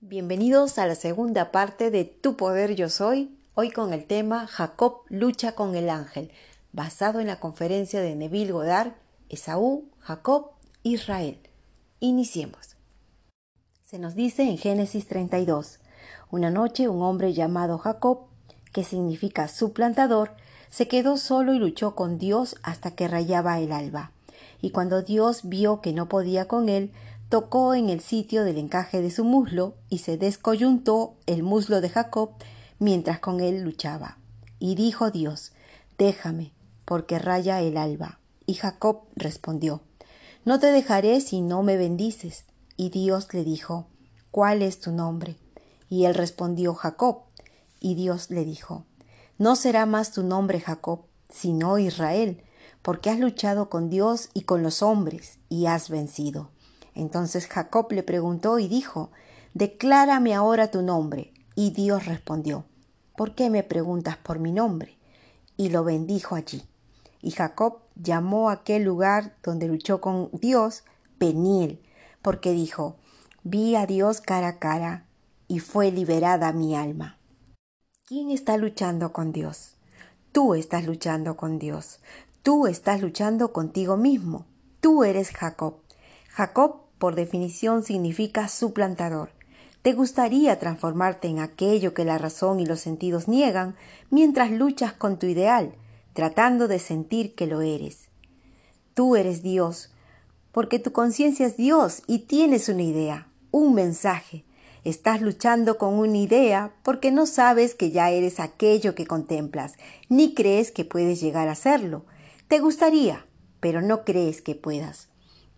Bienvenidos a la segunda parte de Tu Poder Yo Soy, hoy con el tema Jacob lucha con el ángel, basado en la conferencia de Neville Goddard, Esaú, Jacob, Israel. Iniciemos. Se nos dice en Génesis 32, una noche un hombre llamado Jacob, que significa suplantador, se quedó solo y luchó con Dios hasta que rayaba el alba. Y cuando Dios vio que no podía con él, tocó en el sitio del encaje de su muslo y se descoyuntó el muslo de Jacob mientras con él luchaba. Y dijo Dios, déjame, porque raya el alba. Y Jacob respondió, no te dejaré si no me bendices. Y Dios le dijo, ¿cuál es tu nombre? Y él respondió, Jacob. Y Dios le dijo, no será más tu nombre Jacob, sino Israel, porque has luchado con Dios y con los hombres, y has vencido. Entonces Jacob le preguntó y dijo, Declárame ahora tu nombre. Y Dios respondió, ¿Por qué me preguntas por mi nombre? Y lo bendijo allí. Y Jacob llamó a aquel lugar donde luchó con Dios Peniel, porque dijo, Vi a Dios cara a cara, y fue liberada mi alma. ¿Quién está luchando con Dios? Tú estás luchando con Dios. Tú estás luchando contigo mismo. Tú eres Jacob. Jacob por definición significa suplantador. Te gustaría transformarte en aquello que la razón y los sentidos niegan mientras luchas con tu ideal, tratando de sentir que lo eres. Tú eres Dios, porque tu conciencia es Dios y tienes una idea, un mensaje. Estás luchando con una idea porque no sabes que ya eres aquello que contemplas, ni crees que puedes llegar a serlo. Te gustaría, pero no crees que puedas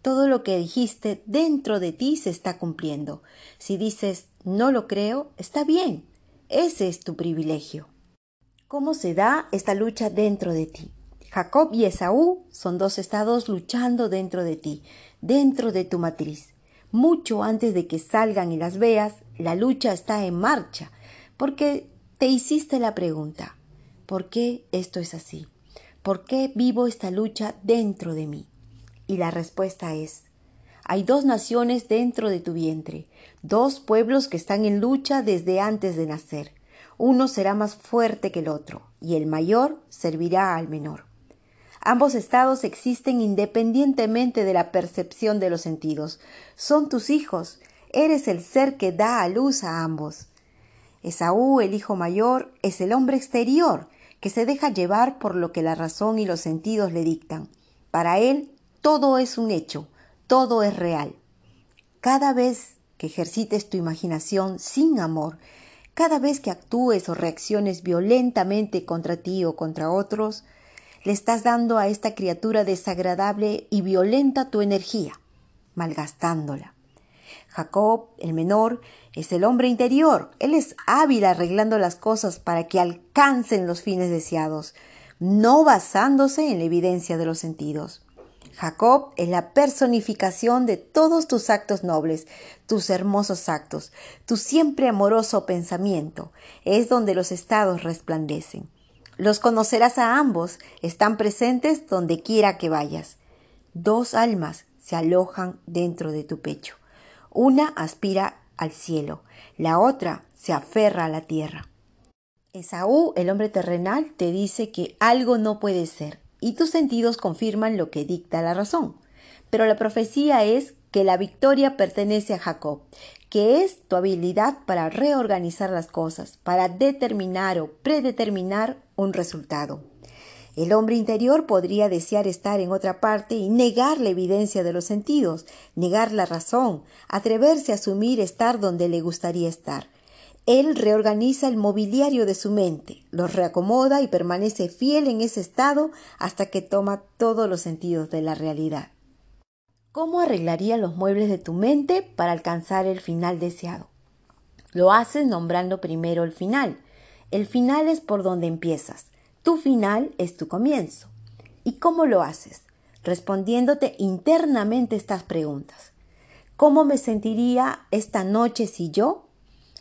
todo lo que dijiste dentro de ti se está cumpliendo. Si dices no lo creo, está bien. Ese es tu privilegio. ¿Cómo se da esta lucha dentro de ti? Jacob y Esaú son dos estados luchando dentro de ti, dentro de tu matriz. Mucho antes de que salgan y las veas, la lucha está en marcha, porque te hiciste la pregunta, ¿por qué esto es así? ¿Por qué vivo esta lucha dentro de mí? Y la respuesta es, hay dos naciones dentro de tu vientre, dos pueblos que están en lucha desde antes de nacer. Uno será más fuerte que el otro, y el mayor servirá al menor. Ambos estados existen independientemente de la percepción de los sentidos. Son tus hijos, eres el ser que da a luz a ambos. Esaú, el hijo mayor, es el hombre exterior, que se deja llevar por lo que la razón y los sentidos le dictan. Para él, todo es un hecho, todo es real. Cada vez que ejercites tu imaginación sin amor, cada vez que actúes o reacciones violentamente contra ti o contra otros, le estás dando a esta criatura desagradable y violenta tu energía, malgastándola. Jacob, el menor, es el hombre interior. Él es hábil arreglando las cosas para que alcancen los fines deseados, no basándose en la evidencia de los sentidos. Jacob es la personificación de todos tus actos nobles, tus hermosos actos, tu siempre amoroso pensamiento. Es donde los estados resplandecen. Los conocerás a ambos, están presentes donde quiera que vayas. Dos almas se alojan dentro de tu pecho. Una aspira al cielo, la otra se aferra a la tierra. Esaú, el hombre terrenal, te dice que algo no puede ser, y tus sentidos confirman lo que dicta la razón. Pero la profecía es que la victoria pertenece a Jacob, que es tu habilidad para reorganizar las cosas, para determinar o predeterminar un resultado. El hombre interior podría desear estar en otra parte y negar la evidencia de los sentidos, negar la razón, atreverse a asumir estar donde le gustaría estar. Él reorganiza el mobiliario de su mente, lo reacomoda y permanece fiel en ese estado hasta que toma todos los sentidos de la realidad. ¿Cómo arreglaría los muebles de tu mente para alcanzar el final deseado? Lo haces nombrando primero el final. El final es por donde empiezas. Tu final es tu comienzo. ¿Y cómo lo haces? Respondiéndote internamente estas preguntas. ¿Cómo me sentiría esta noche si yo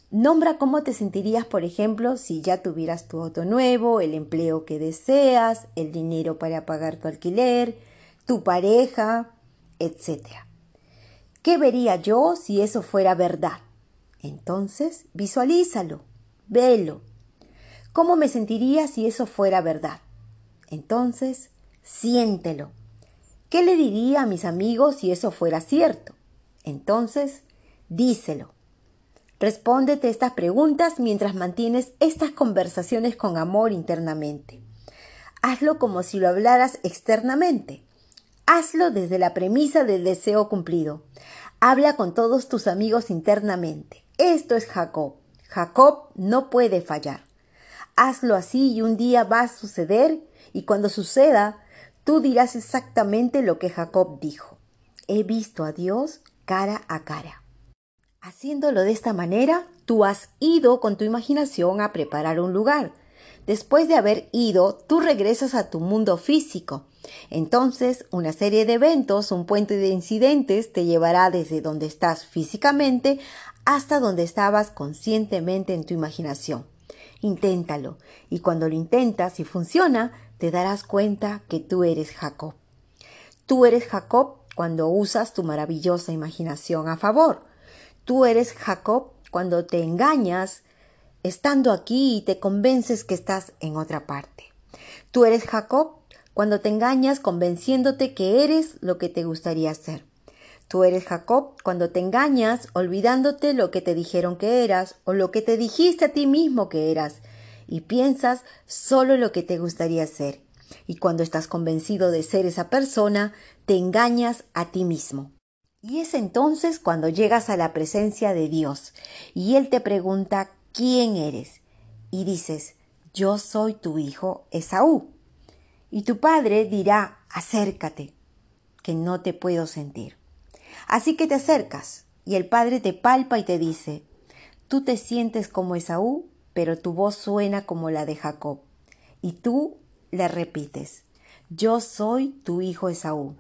Nombra cómo te sentirías, por ejemplo, si ya tuvieras tu auto nuevo, el empleo que deseas, el dinero para pagar tu alquiler, tu pareja, etc. ¿Qué vería yo si eso fuera verdad? Entonces, visualízalo, velo. ¿Cómo me sentiría si eso fuera verdad? Entonces, siéntelo. ¿Qué le diría a mis amigos si eso fuera cierto? Entonces, díselo. Respóndete estas preguntas mientras mantienes estas conversaciones con amor internamente. Hazlo como si lo hablaras externamente. Hazlo desde la premisa del deseo cumplido. Habla con todos tus amigos internamente. Esto es Jacob. Jacob no puede fallar. Hazlo así y un día va a suceder y cuando suceda, tú dirás exactamente lo que Jacob dijo. He visto a Dios cara a cara. Haciéndolo de esta manera, tú has ido con tu imaginación a preparar un lugar. Después de haber ido, tú regresas a tu mundo físico. Entonces, una serie de eventos, un puente de incidentes te llevará desde donde estás físicamente hasta donde estabas conscientemente en tu imaginación. Inténtalo, y cuando lo intentas y funciona, te darás cuenta que tú eres Jacob. Tú eres Jacob cuando usas tu maravillosa imaginación a favor. Tú eres Jacob cuando te engañas estando aquí y te convences que estás en otra parte. Tú eres Jacob cuando te engañas convenciéndote que eres lo que te gustaría ser. Tú eres Jacob cuando te engañas olvidándote lo que te dijeron que eras o lo que te dijiste a ti mismo que eras y piensas solo lo que te gustaría ser. Y cuando estás convencido de ser esa persona, te engañas a ti mismo. Y es entonces cuando llegas a la presencia de Dios y Él te pregunta quién eres y dices, yo soy tu hijo Esaú. Y tu padre dirá, acércate, que no te puedo sentir. Así que te acercas y el padre te palpa y te dice, tú te sientes como Esaú, pero tu voz suena como la de Jacob. Y tú le repites, yo soy tu hijo Esaú.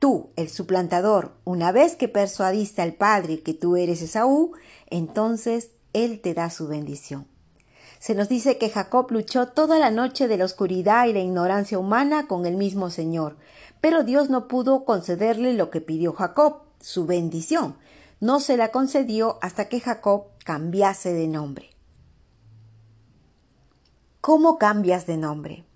Tú, el suplantador, una vez que persuadiste al Padre que tú eres Esaú, entonces Él te da su bendición. Se nos dice que Jacob luchó toda la noche de la oscuridad y la ignorancia humana con el mismo Señor, pero Dios no pudo concederle lo que pidió Jacob, su bendición. No se la concedió hasta que Jacob cambiase de nombre. ¿Cómo cambias de nombre?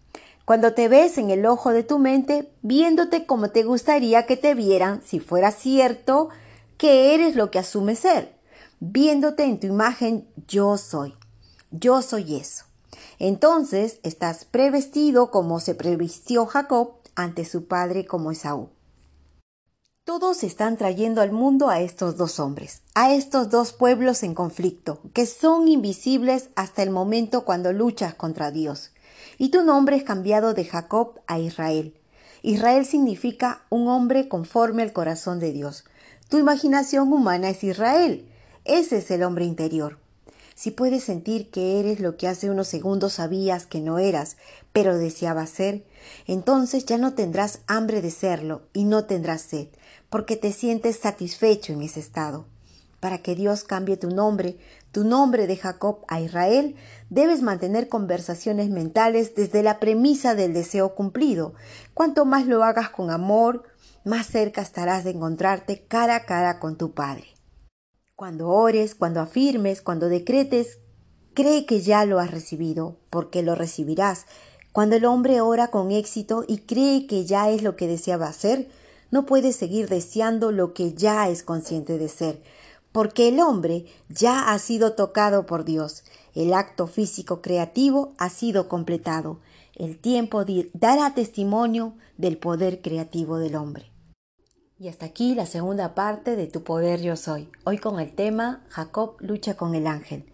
Cuando te ves en el ojo de tu mente, viéndote como te gustaría que te vieran si fuera cierto que eres lo que asumes ser, viéndote en tu imagen yo soy, yo soy eso. Entonces estás prevestido como se previstió Jacob ante su padre como Esaú. Todos están trayendo al mundo a estos dos hombres, a estos dos pueblos en conflicto, que son invisibles hasta el momento cuando luchas contra Dios y tu nombre es cambiado de Jacob a Israel. Israel significa un hombre conforme al corazón de Dios. Tu imaginación humana es Israel. Ese es el hombre interior. Si puedes sentir que eres lo que hace unos segundos sabías que no eras, pero deseabas ser, entonces ya no tendrás hambre de serlo y no tendrás sed, porque te sientes satisfecho en ese estado. Para que Dios cambie tu nombre, tu nombre de Jacob a Israel, debes mantener conversaciones mentales desde la premisa del deseo cumplido. Cuanto más lo hagas con amor, más cerca estarás de encontrarte cara a cara con tu Padre. Cuando ores, cuando afirmes, cuando decretes, cree que ya lo has recibido, porque lo recibirás. Cuando el hombre ora con éxito y cree que ya es lo que deseaba ser, no puede seguir deseando lo que ya es consciente de ser porque el hombre ya ha sido tocado por Dios. El acto físico creativo ha sido completado. El tiempo dará testimonio del poder creativo del hombre. Y hasta aquí la segunda parte de Tu Poder Yo Soy, hoy con el tema Jacob lucha con el ángel.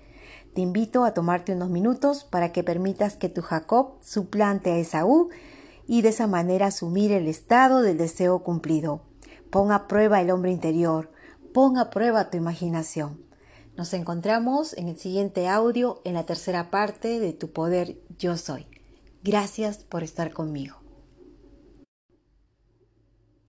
Te invito a tomarte unos minutos para que permitas que tu Jacob suplante a Esaú y de esa manera asumir el estado del deseo cumplido. Pon a prueba el hombre interior, Pon a prueba tu imaginación. Nos encontramos en el siguiente audio en la tercera parte de Tu Poder Yo Soy. Gracias por estar conmigo.